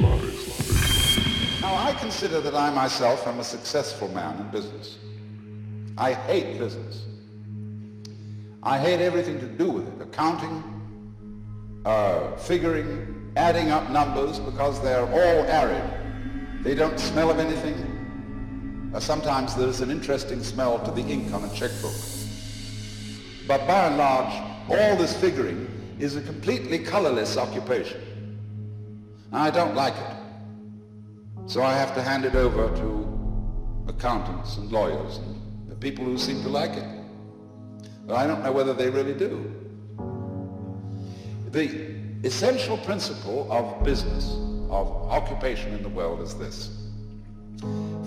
Now, I consider that I myself am a successful man in business. I hate business. I hate everything to do with it, accounting, uh, figuring, adding up numbers because they're all arid. They don't smell of anything. Uh, sometimes there's an interesting smell to the ink on a checkbook. But by and large, all this figuring is a completely colorless occupation. I don't like it. So I have to hand it over to accountants and lawyers and the people who seem to like it. But I don't know whether they really do. The essential principle of business, of occupation in the world is this.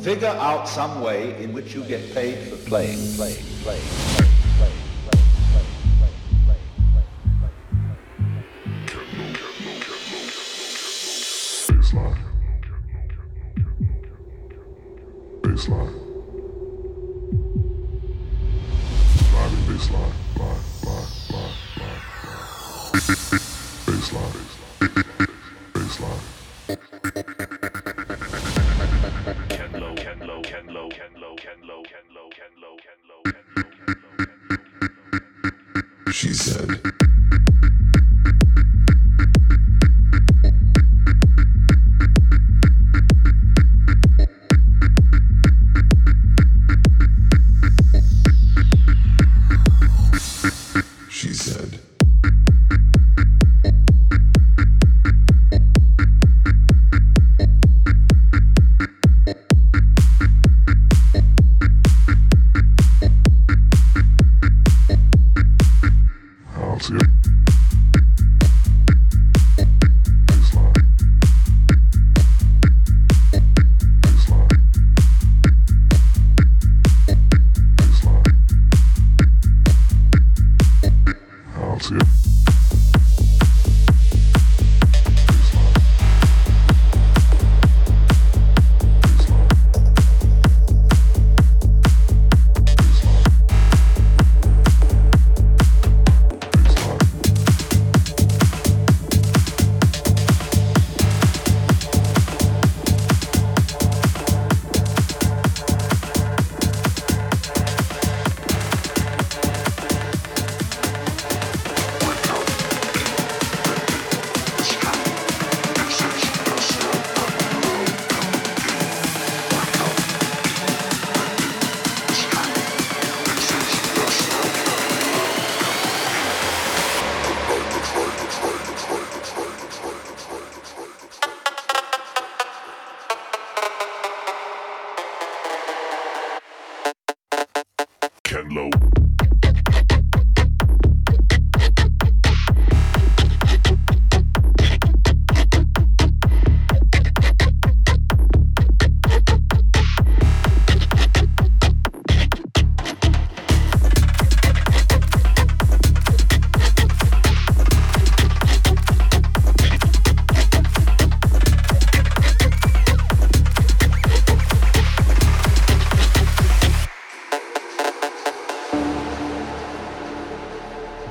Figure out some way in which you get paid for playing, playing, playing, playing.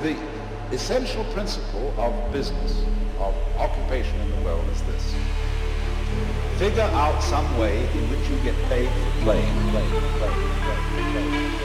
the essential principle of business, of occupation in the world is this. Figure out some way in which you get paid for playing, play, play, play, play.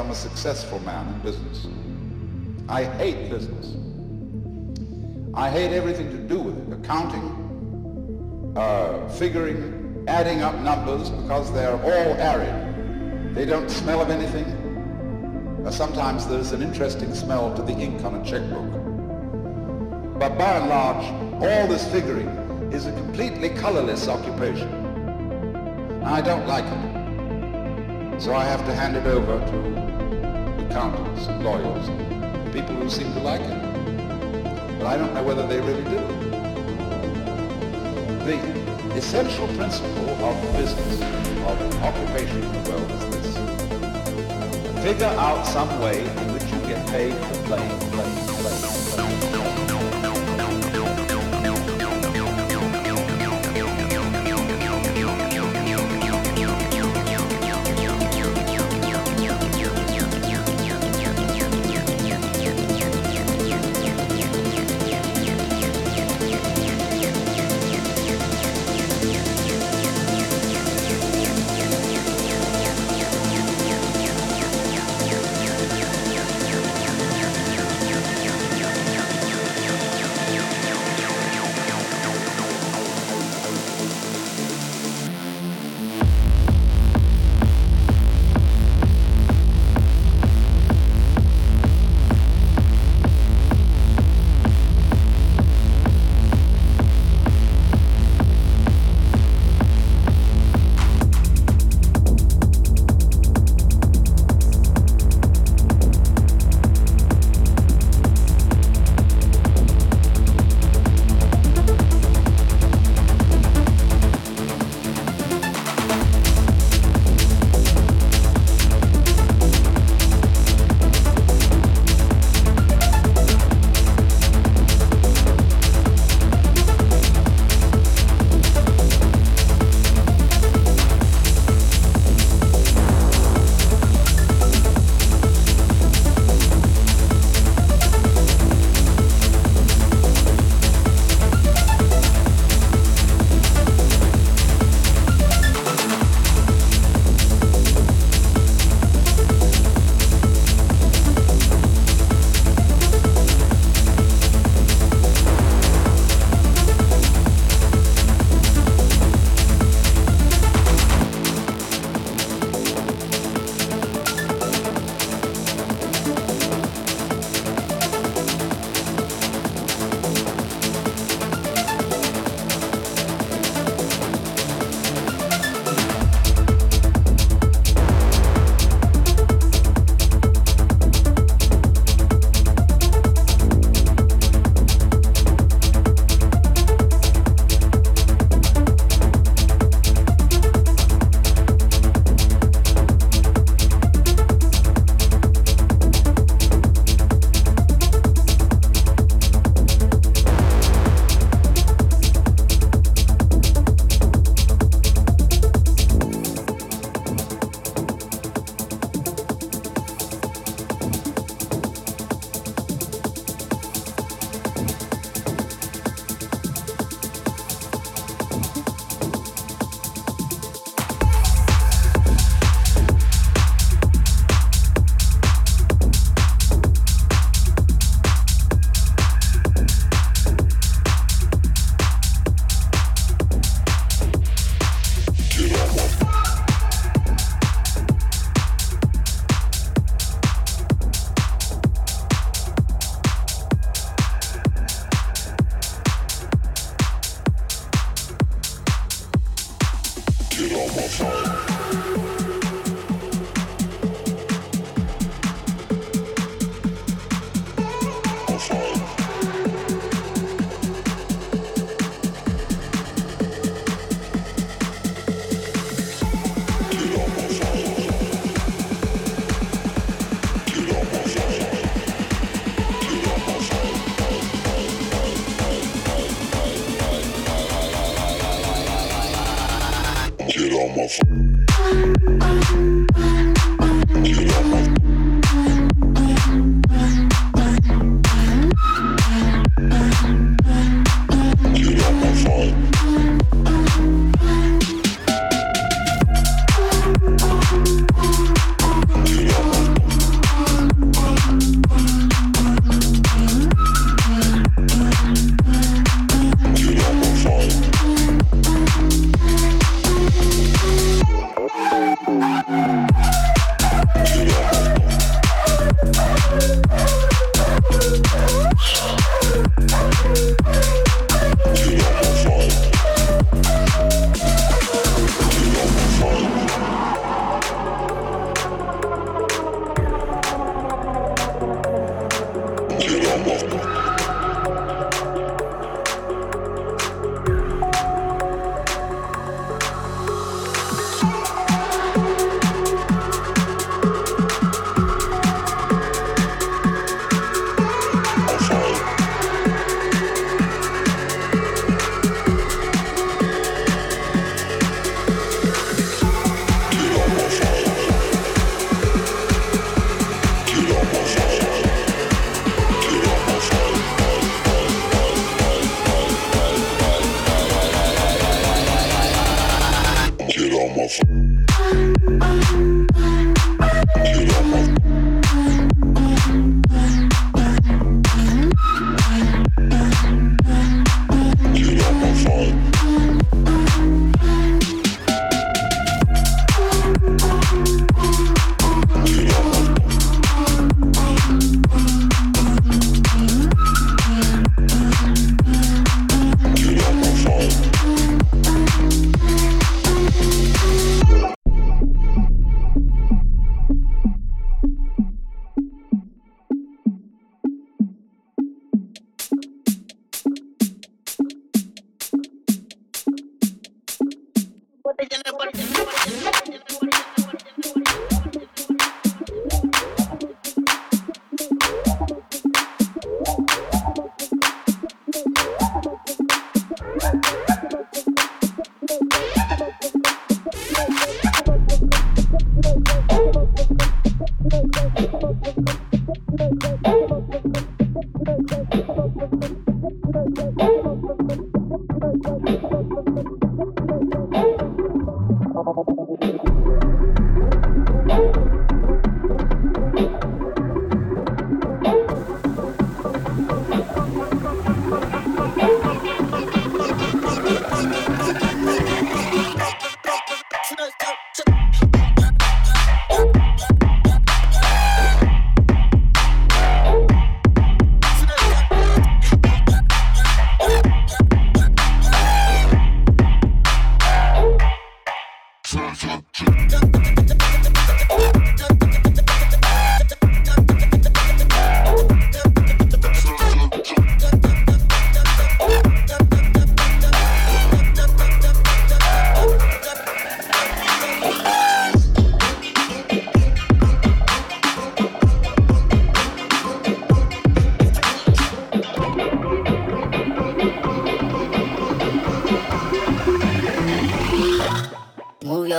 Am a successful man in business. I hate business. I hate everything to do with it, accounting, uh, figuring, adding up numbers because they're all arid. They don't smell of anything. Uh, sometimes there's an interesting smell to the ink on a checkbook. But by and large, all this figuring is a completely colorless occupation. I don't like it. So I have to hand it over to accountants and lawyers and people who seem to like it but I don't know whether they really do. The essential principle of business, of occupation in the world is this. Figure out some way in which you get paid for playing, playing, playing,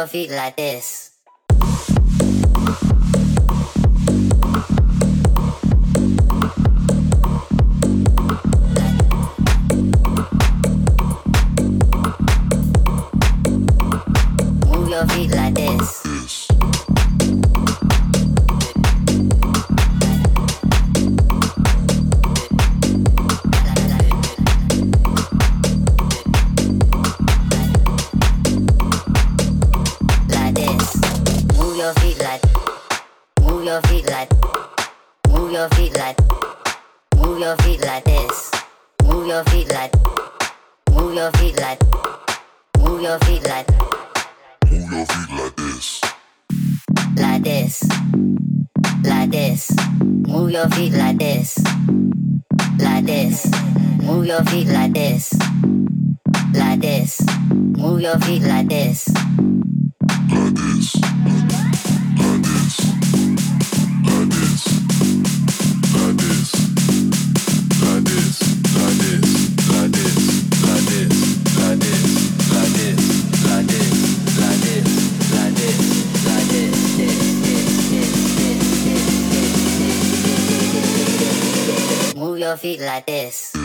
feet like this. feet like this. Move your feet like. Move your feet like. Move your feet like. Move your feet like this. Like this. Like this. Move your feet like this. Like this. Move your feet like this. Like this. Move your feet like this. Like this. your feet like this.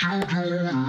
how do I?